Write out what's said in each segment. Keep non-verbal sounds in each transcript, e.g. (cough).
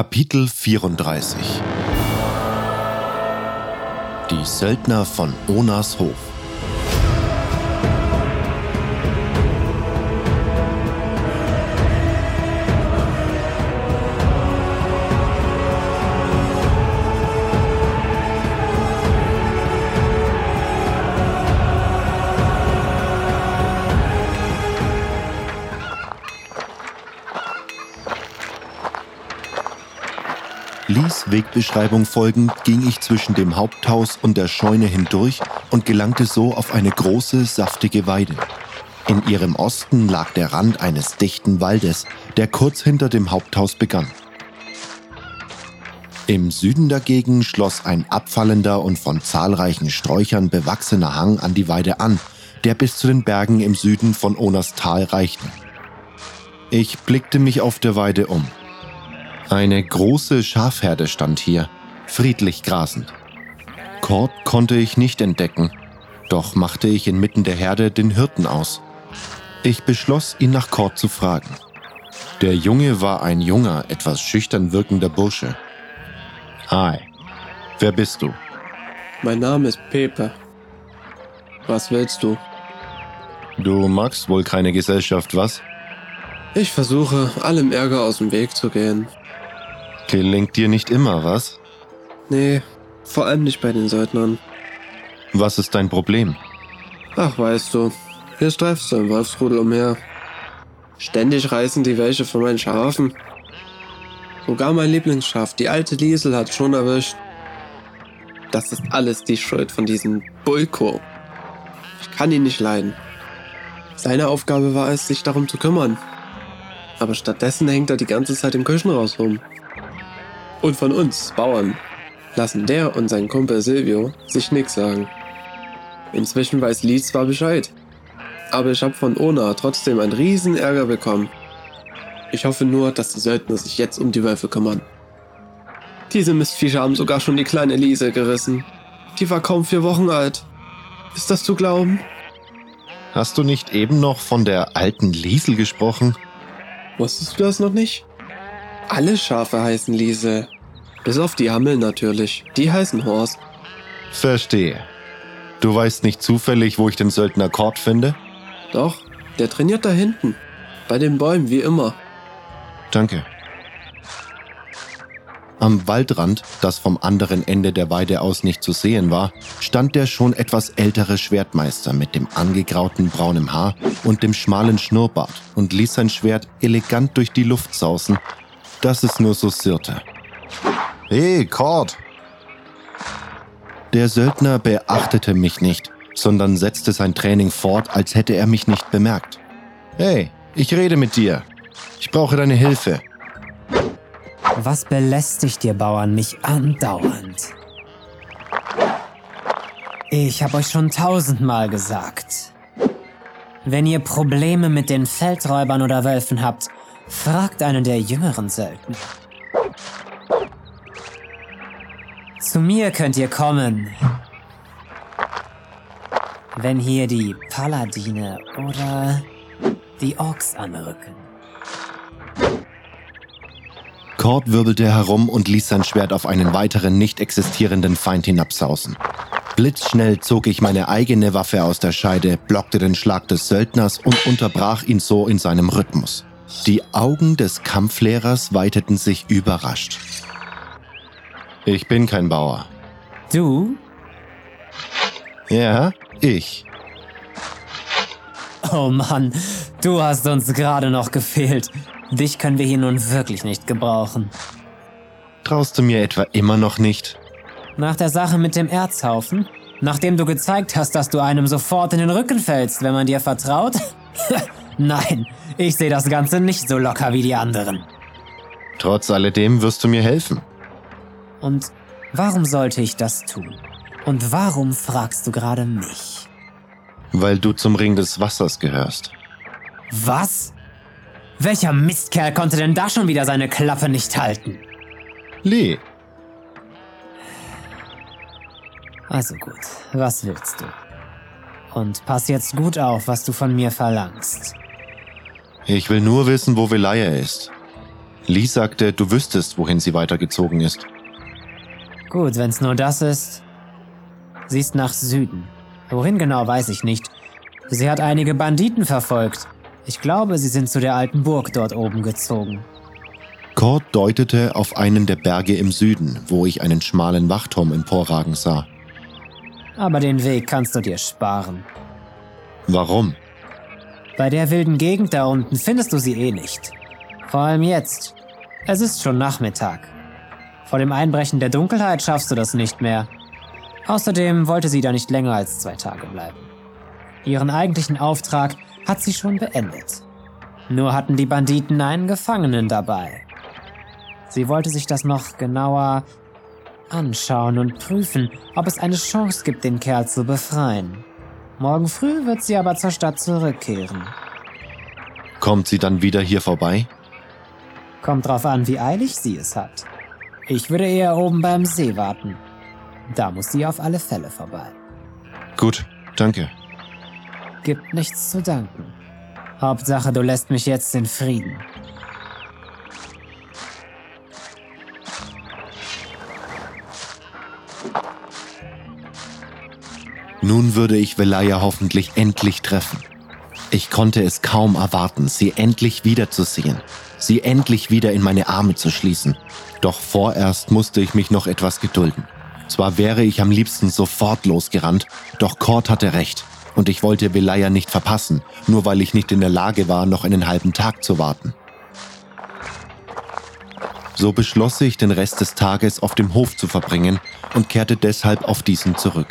Kapitel 34 Die Söldner von Onas Hof Wegbeschreibung folgend ging ich zwischen dem Haupthaus und der Scheune hindurch und gelangte so auf eine große, saftige Weide. In ihrem Osten lag der Rand eines dichten Waldes, der kurz hinter dem Haupthaus begann. Im Süden dagegen schloss ein abfallender und von zahlreichen Sträuchern bewachsener Hang an die Weide an, der bis zu den Bergen im Süden von Onas Tal reichte. Ich blickte mich auf der Weide um. Eine große Schafherde stand hier, friedlich grasend. Kord konnte ich nicht entdecken, doch machte ich inmitten der Herde den Hirten aus. Ich beschloss, ihn nach Kord zu fragen. Der Junge war ein junger, etwas schüchtern wirkender Bursche. Hi, wer bist du? Mein Name ist Pepe. Was willst du? Du magst wohl keine Gesellschaft, was? Ich versuche, allem Ärger aus dem Weg zu gehen. Gelingt dir nicht immer, was? Nee, vor allem nicht bei den Söldnern. Was ist dein Problem? Ach, weißt du, hier streifst du im Wolfsrudel umher. Ständig reißen die welche von meinen Schafen. Sogar mein Lieblingsschaf, die alte Liesel, hat schon erwischt. Das ist alles die Schuld von diesem Bulko. Ich kann ihn nicht leiden. Seine Aufgabe war es, sich darum zu kümmern. Aber stattdessen hängt er die ganze Zeit im Küchenhaus rum. Und von uns, Bauern, lassen der und sein Kumpel Silvio sich nix sagen. Inzwischen weiß Lee zwar Bescheid, aber ich habe von Ona trotzdem einen riesen Ärger bekommen. Ich hoffe nur, dass die Söldner sich jetzt um die Wölfe kümmern. Diese Mistviecher haben sogar schon die kleine Lise gerissen. Die war kaum vier Wochen alt. Ist das zu glauben? Hast du nicht eben noch von der alten Liesel gesprochen? Wusstest du das noch nicht? Alle Schafe heißen Liesel. Bis auf die Hammel natürlich. Die heißen Horst. Verstehe. Du weißt nicht zufällig, wo ich den Söldner Kord finde? Doch, der trainiert da hinten. Bei den Bäumen, wie immer. Danke. Am Waldrand, das vom anderen Ende der Weide aus nicht zu sehen war, stand der schon etwas ältere Schwertmeister mit dem angegrauten braunen Haar und dem schmalen Schnurrbart und ließ sein Schwert elegant durch die Luft sausen, dass es nur so sirrte. Hey, Cord! Der Söldner beachtete mich nicht, sondern setzte sein Training fort, als hätte er mich nicht bemerkt. Hey, ich rede mit dir. Ich brauche deine Hilfe. Was belästigt ihr Bauern mich andauernd? Ich habe euch schon tausendmal gesagt. Wenn ihr Probleme mit den Feldräubern oder Wölfen habt, fragt einen der jüngeren Söldner. Zu mir könnt ihr kommen. Wenn hier die Paladine oder die Orks anrücken. Cord wirbelte herum und ließ sein Schwert auf einen weiteren nicht existierenden Feind hinabsausen. Blitzschnell zog ich meine eigene Waffe aus der Scheide, blockte den Schlag des Söldners und unterbrach ihn so in seinem Rhythmus. Die Augen des Kampflehrers weiteten sich überrascht. Ich bin kein Bauer. Du? Ja, ich. Oh Mann, du hast uns gerade noch gefehlt. Dich können wir hier nun wirklich nicht gebrauchen. Traust du mir etwa immer noch nicht? Nach der Sache mit dem Erzhaufen? Nachdem du gezeigt hast, dass du einem sofort in den Rücken fällst, wenn man dir vertraut? (laughs) Nein, ich sehe das Ganze nicht so locker wie die anderen. Trotz alledem wirst du mir helfen. Und warum sollte ich das tun? Und warum fragst du gerade mich? Weil du zum Ring des Wassers gehörst. Was? Welcher Mistkerl konnte denn da schon wieder seine Klappe nicht halten? Lee, Also gut, was willst du? Und pass jetzt gut auf, was du von mir verlangst. Ich will nur wissen, wo Velaya ist. Lee sagte, du wüsstest, wohin sie weitergezogen ist. Gut, wenn's nur das ist. Sie ist nach Süden. Wohin genau weiß ich nicht. Sie hat einige Banditen verfolgt. Ich glaube, sie sind zu der alten Burg dort oben gezogen. Cord deutete auf einen der Berge im Süden, wo ich einen schmalen Wachturm emporragen sah. Aber den Weg kannst du dir sparen. Warum? Bei der wilden Gegend da unten findest du sie eh nicht. Vor allem jetzt. Es ist schon Nachmittag. Vor dem Einbrechen der Dunkelheit schaffst du das nicht mehr. Außerdem wollte sie da nicht länger als zwei Tage bleiben. Ihren eigentlichen Auftrag hat sie schon beendet. Nur hatten die Banditen einen Gefangenen dabei. Sie wollte sich das noch genauer anschauen und prüfen, ob es eine Chance gibt, den Kerl zu befreien. Morgen früh wird sie aber zur Stadt zurückkehren. Kommt sie dann wieder hier vorbei? Kommt drauf an, wie eilig sie es hat. Ich würde eher oben beim See warten. Da muss sie auf alle Fälle vorbei. Gut, danke. Gibt nichts zu danken. Hauptsache, du lässt mich jetzt in Frieden. Nun würde ich Velaya hoffentlich endlich treffen. Ich konnte es kaum erwarten, sie endlich wiederzusehen, sie endlich wieder in meine Arme zu schließen. Doch vorerst musste ich mich noch etwas gedulden. Zwar wäre ich am liebsten sofort losgerannt, doch Cord hatte recht und ich wollte Velaya nicht verpassen, nur weil ich nicht in der Lage war, noch einen halben Tag zu warten. So beschloss ich, den Rest des Tages auf dem Hof zu verbringen und kehrte deshalb auf diesen zurück.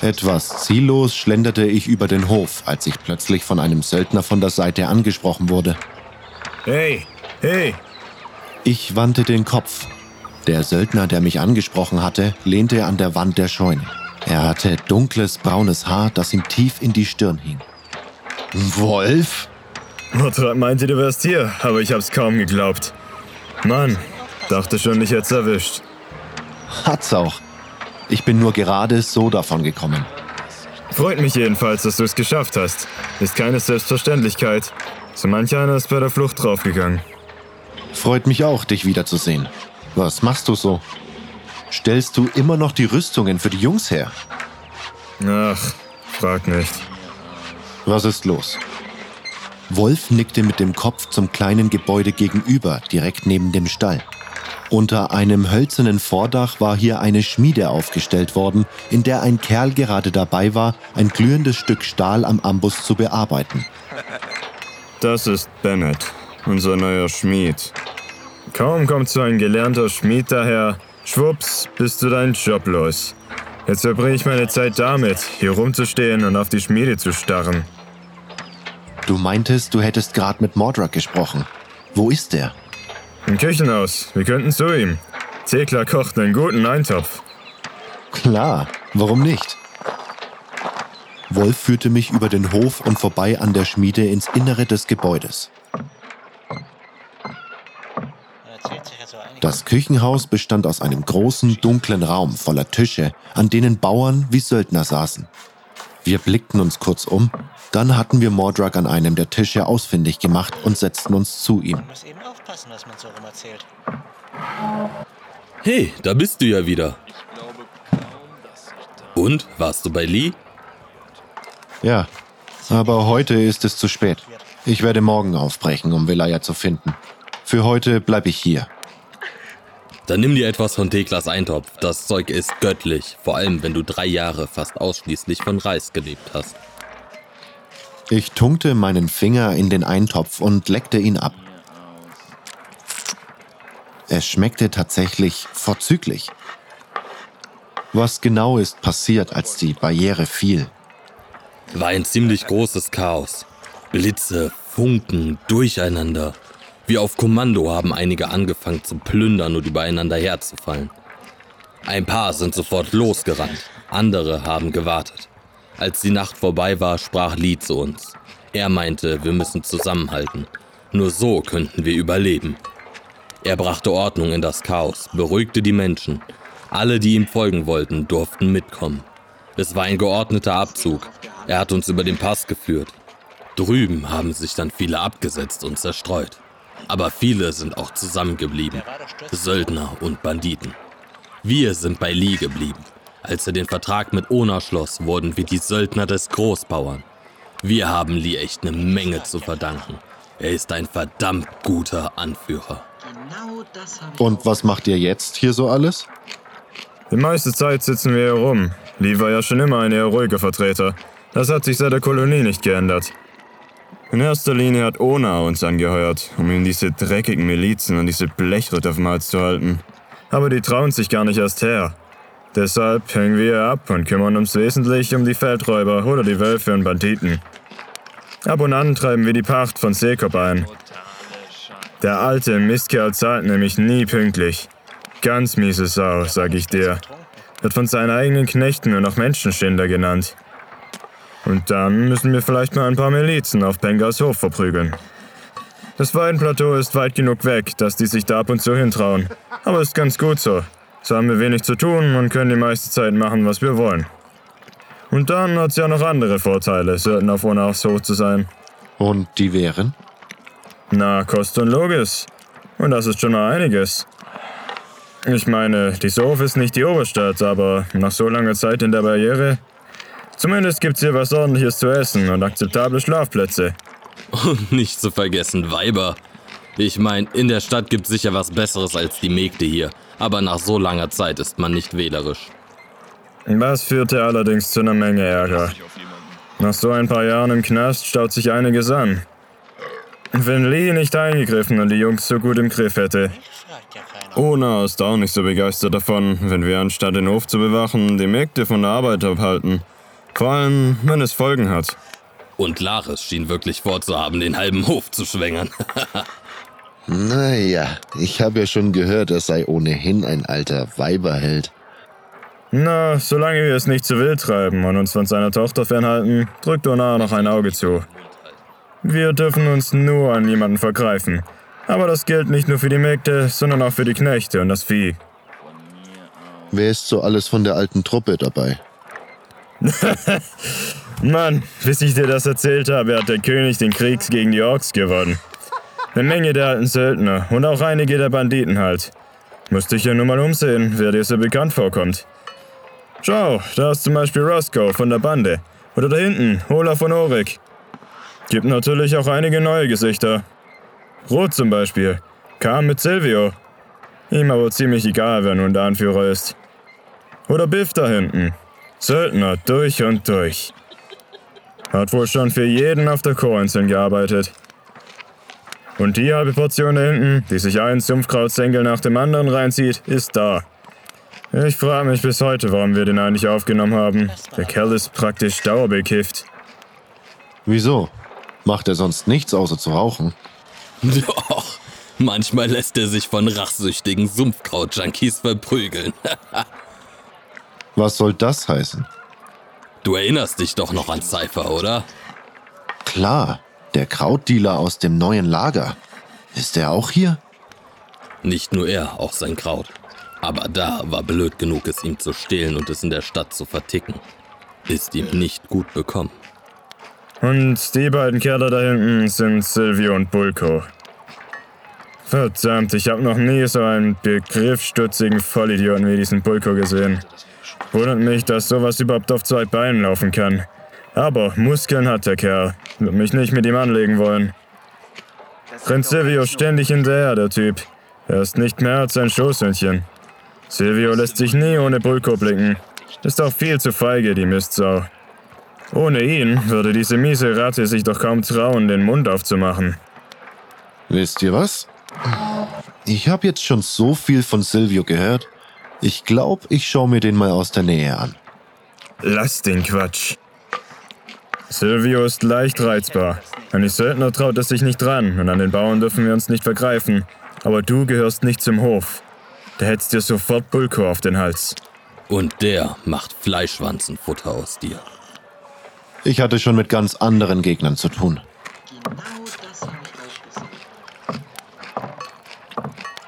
Etwas ziellos schlenderte ich über den Hof, als ich plötzlich von einem Söldner von der Seite angesprochen wurde. Hey, hey! Ich wandte den Kopf. Der Söldner, der mich angesprochen hatte, lehnte an der Wand der Scheune. Er hatte dunkles, braunes Haar, das ihm tief in die Stirn hing. Wolf? Mordrat meinte, du wärst hier, aber ich hab's kaum geglaubt. Mann, dachte schon, ich hätt's erwischt. Hat's auch. Ich bin nur gerade so davon gekommen. Freut mich jedenfalls, dass du es geschafft hast. Ist keine Selbstverständlichkeit. So manch einer ist bei der Flucht draufgegangen. Freut mich auch, dich wiederzusehen. Was machst du so? Stellst du immer noch die Rüstungen für die Jungs her? Ach, frag nicht. Was ist los? Wolf nickte mit dem Kopf zum kleinen Gebäude gegenüber, direkt neben dem Stall. Unter einem hölzernen Vordach war hier eine Schmiede aufgestellt worden, in der ein Kerl gerade dabei war, ein glühendes Stück Stahl am Ambus zu bearbeiten. Das ist Bennett, unser neuer Schmied. Kaum kommt so ein gelernter Schmied daher, schwupps, bist du deinen Job los. Jetzt verbringe ich meine Zeit damit, hier rumzustehen und auf die Schmiede zu starren. Du meintest, du hättest gerade mit Mordrak gesprochen. Wo ist er? Im Küchenhaus, wir könnten zu ihm. Thekla kocht einen guten Eintopf. Klar, warum nicht? Wolf führte mich über den Hof und vorbei an der Schmiede ins Innere des Gebäudes. Das Küchenhaus bestand aus einem großen, dunklen Raum voller Tische, an denen Bauern wie Söldner saßen. Wir blickten uns kurz um, dann hatten wir Mordrak an einem der Tische ausfindig gemacht und setzten uns zu ihm. so erzählt. Hey, da bist du ja wieder. Und, warst du bei Lee? Ja, aber heute ist es zu spät. Ich werde morgen aufbrechen, um Velaya zu finden. Für heute bleibe ich hier. Dann nimm dir etwas von Teklas Eintopf. Das Zeug ist göttlich, vor allem wenn du drei Jahre fast ausschließlich von Reis gelebt hast. Ich tunkte meinen Finger in den Eintopf und leckte ihn ab. Es schmeckte tatsächlich vorzüglich. Was genau ist passiert, als die Barriere fiel? War ein ziemlich großes Chaos. Blitze, Funken, Durcheinander. Wie auf Kommando haben einige angefangen zu plündern und übereinander herzufallen. Ein paar sind sofort losgerannt, andere haben gewartet. Als die Nacht vorbei war, sprach Lee zu uns. Er meinte, wir müssen zusammenhalten. Nur so könnten wir überleben. Er brachte Ordnung in das Chaos, beruhigte die Menschen. Alle, die ihm folgen wollten, durften mitkommen. Es war ein geordneter Abzug. Er hat uns über den Pass geführt. Drüben haben sich dann viele abgesetzt und zerstreut. Aber viele sind auch zusammengeblieben. Söldner und Banditen. Wir sind bei Lee geblieben. Als er den Vertrag mit Ona schloss, wurden wir die Söldner des Großbauern. Wir haben Lee echt eine Menge zu verdanken. Er ist ein verdammt guter Anführer. Und was macht ihr jetzt hier so alles? Die meiste Zeit sitzen wir hier rum. Lee war ja schon immer ein eher ruhiger Vertreter. Das hat sich seit der Kolonie nicht geändert. In erster Linie hat Ona uns angeheuert, um ihm diese dreckigen Milizen und diese Blechritter vom Hals zu halten. Aber die trauen sich gar nicht erst her. Deshalb hängen wir ab und kümmern uns wesentlich um die Feldräuber oder die Wölfe und Banditen. Ab und an treiben wir die Pacht von Sekop ein. Der alte Mistkerl zahlt nämlich nie pünktlich. Ganz miese Sau, sag ich dir. Wird von seinen eigenen Knechten nur noch Menschenschinder genannt. Und dann müssen wir vielleicht mal ein paar Milizen auf Pengas Hof verprügeln. Das Weidenplateau ist weit genug weg, dass die sich da ab und zu hintrauen. Aber ist ganz gut so. So haben wir wenig zu tun und können die meiste Zeit machen, was wir wollen. Und dann hat's ja noch andere Vorteile, Söldner auf Hof zu sein. Und die wären? Na, Kost und Logis. Und das ist schon mal einiges. Ich meine, die Sof ist nicht die Oberstadt, aber nach so langer Zeit in der Barriere. Zumindest gibt's hier was ordentliches zu essen und akzeptable Schlafplätze. Und nicht zu vergessen Weiber. Ich meine, in der Stadt gibt's sicher was Besseres als die Mägde hier. Aber nach so langer Zeit ist man nicht wählerisch. Das führte allerdings zu einer Menge Ärger. Nach so ein paar Jahren im Knast staut sich einiges an. Wenn Lee nicht eingegriffen und die Jungs so gut im Griff hätte. Ona ist auch nicht so begeistert davon, wenn wir anstatt den Hof zu bewachen, die Mägde von der Arbeit abhalten. Vor allem, wenn es Folgen hat. Und Laris schien wirklich vorzuhaben, den halben Hof zu schwängern. (laughs) Naja, ich habe ja schon gehört, er sei ohnehin ein alter Weiberheld. Na, solange wir es nicht zu wild treiben und uns von seiner Tochter fernhalten, drückt Ona noch ein Auge zu. Wir dürfen uns nur an niemanden vergreifen. Aber das gilt nicht nur für die Mägde, sondern auch für die Knechte und das Vieh. Wer ist so alles von der alten Truppe dabei? (laughs) Mann, bis ich dir das erzählt habe, hat der König den Krieg gegen die Orks gewonnen. Eine Menge der alten Söldner und auch einige der Banditen halt. Musste ich ja nur mal umsehen, wer dir so bekannt vorkommt. Schau, da ist zum Beispiel Roscoe von der Bande. Oder da hinten, Hola von Orik. Gibt natürlich auch einige neue Gesichter. Rot zum Beispiel. Kam mit Silvio. Ihm aber ziemlich egal, wer nun der Anführer ist. Oder Biff da hinten. Söldner durch und durch. Hat wohl schon für jeden auf der Chorinseln gearbeitet. Und die halbe Portion da hinten, die sich ein Sumpfkrautsängel nach dem anderen reinzieht, ist da. Ich frage mich bis heute, warum wir den eigentlich aufgenommen haben. Der Kerl ist praktisch dauerbekifft. Wieso? Macht er sonst nichts außer zu rauchen? Doch, manchmal lässt er sich von rachsüchtigen Sumpfkraut-Junkies verprügeln. (laughs) Was soll das heißen? Du erinnerst dich doch noch an Cypher, oder? Klar, der Krautdealer aus dem neuen Lager. Ist er auch hier? Nicht nur er, auch sein Kraut. Aber da war blöd genug, es ihm zu stehlen und es in der Stadt zu verticken. Ist ihm nicht gut bekommen. Und die beiden Kerle da hinten sind Silvio und Bulko. Verdammt, ich habe noch nie so einen begriffsstutzigen Vollidioten wie diesen Bulko gesehen. Wundert mich, dass sowas überhaupt auf zwei Beinen laufen kann. Aber Muskeln hat der Kerl. Wird mich nicht mit ihm anlegen wollen. Rennt Silvio ständig hinterher, der Typ. Er ist nicht mehr als ein Schoßhündchen. Silvio lässt sich nie ohne Bulko blicken. Ist auch viel zu feige, die Mistsau. Ohne ihn würde diese miese Ratte sich doch kaum trauen, den Mund aufzumachen. Wisst ihr was? Ich habe jetzt schon so viel von Silvio gehört. Ich glaube, ich schaue mir den mal aus der Nähe an. Lass den Quatsch. Silvio ist leicht reizbar. An die Söldner traut es sich nicht dran und an den Bauern dürfen wir uns nicht vergreifen. Aber du gehörst nicht zum Hof. Da hättest dir sofort Bulko auf den Hals. Und der macht Fleischwanzenfutter aus dir. Ich hatte schon mit ganz anderen Gegnern zu tun.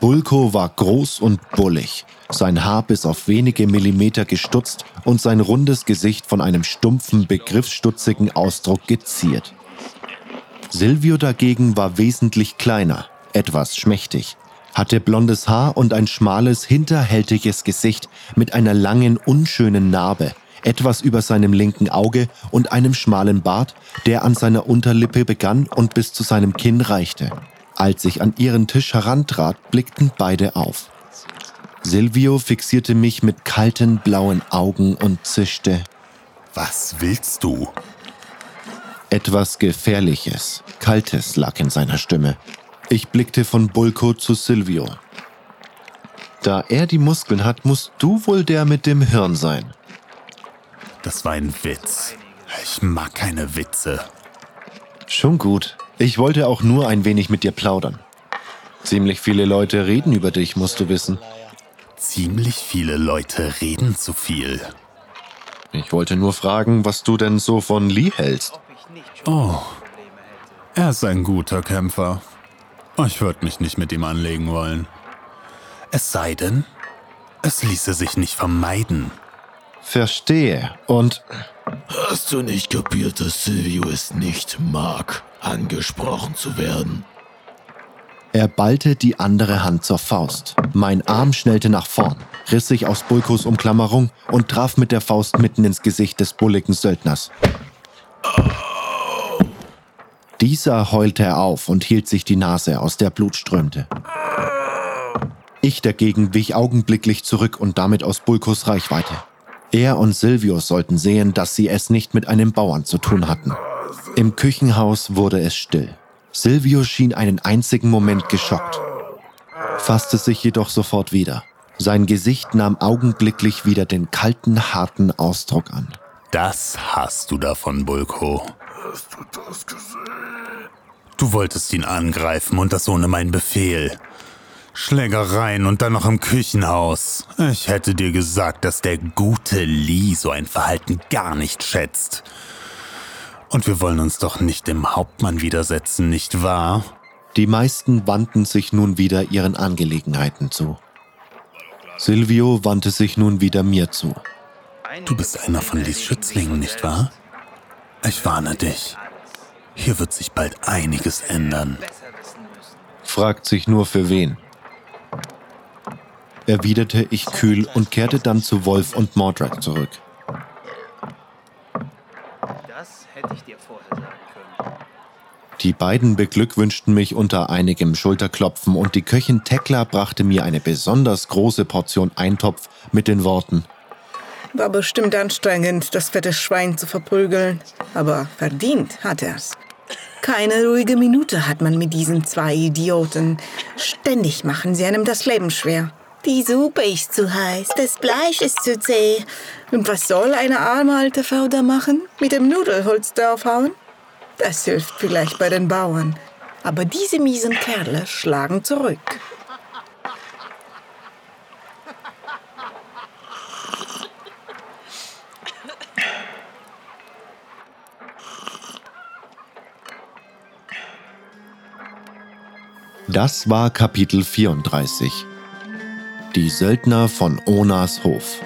Bulko war groß und bullig. sein Haar bis auf wenige Millimeter gestutzt und sein rundes Gesicht von einem stumpfen, begriffsstutzigen Ausdruck geziert. Silvio dagegen war wesentlich kleiner, etwas schmächtig, hatte blondes Haar und ein schmales, hinterhältiges Gesicht mit einer langen, unschönen Narbe, etwas über seinem linken Auge und einem schmalen Bart, der an seiner Unterlippe begann und bis zu seinem Kinn reichte. Als ich an ihren Tisch herantrat, blickten beide auf. Silvio fixierte mich mit kalten blauen Augen und zischte. Was willst du? Etwas Gefährliches, Kaltes lag in seiner Stimme. Ich blickte von Bulko zu Silvio. Da er die Muskeln hat, musst du wohl der mit dem Hirn sein. Das war ein Witz. Ich mag keine Witze. Schon gut. Ich wollte auch nur ein wenig mit dir plaudern. Ziemlich viele Leute reden über dich, musst du wissen. Ziemlich viele Leute reden zu viel. Ich wollte nur fragen, was du denn so von Lee hältst. Oh, er ist ein guter Kämpfer. Ich würde mich nicht mit ihm anlegen wollen. Es sei denn, es ließe sich nicht vermeiden. Verstehe. Und Hast du nicht kapiert, dass Silvio es nicht mag, angesprochen zu werden? er ballte die andere Hand zur Faust. Mein Arm schnellte nach vorn, riss sich aus Bulkos Umklammerung und traf mit der Faust mitten ins Gesicht des bulligen Söldners. Dieser heulte auf und hielt sich die Nase, aus der Blut strömte. Ich dagegen wich augenblicklich zurück und damit aus Bulkos Reichweite. Er und Silvio sollten sehen, dass sie es nicht mit einem Bauern zu tun hatten. Im Küchenhaus wurde es still. Silvio schien einen einzigen Moment geschockt, fasste sich jedoch sofort wieder. Sein Gesicht nahm augenblicklich wieder den kalten, harten Ausdruck an. Das hast du davon, Bulko. Du wolltest ihn angreifen und das ohne meinen Befehl. Schlägereien und dann noch im Küchenhaus. Ich hätte dir gesagt, dass der gute Lee so ein Verhalten gar nicht schätzt. Und wir wollen uns doch nicht dem Hauptmann widersetzen, nicht wahr? Die meisten wandten sich nun wieder ihren Angelegenheiten zu. Silvio wandte sich nun wieder mir zu. Du bist einer von Lees Schützlingen, nicht wahr? Ich warne dich. Hier wird sich bald einiges ändern. Fragt sich nur für wen. Erwiderte ich kühl und kehrte dann zu Wolf und Mordred zurück. Das hätte ich dir vorher sagen können. Die beiden beglückwünschten mich unter einigem Schulterklopfen und die Köchin Tekla brachte mir eine besonders große Portion Eintopf mit den Worten War bestimmt anstrengend, das fette Schwein zu verprügeln. Aber verdient hat er's. Keine ruhige Minute hat man mit diesen zwei Idioten. Ständig machen sie einem das Leben schwer. Die Suppe ist zu heiß, das Fleisch ist zu zäh. Und was soll eine arme alte Frau da machen? Mit dem Nudelholz draufhauen? Das hilft vielleicht bei den Bauern. Aber diese miesen Kerle schlagen zurück. Das war Kapitel 34. Die Söldner von Onas Hof.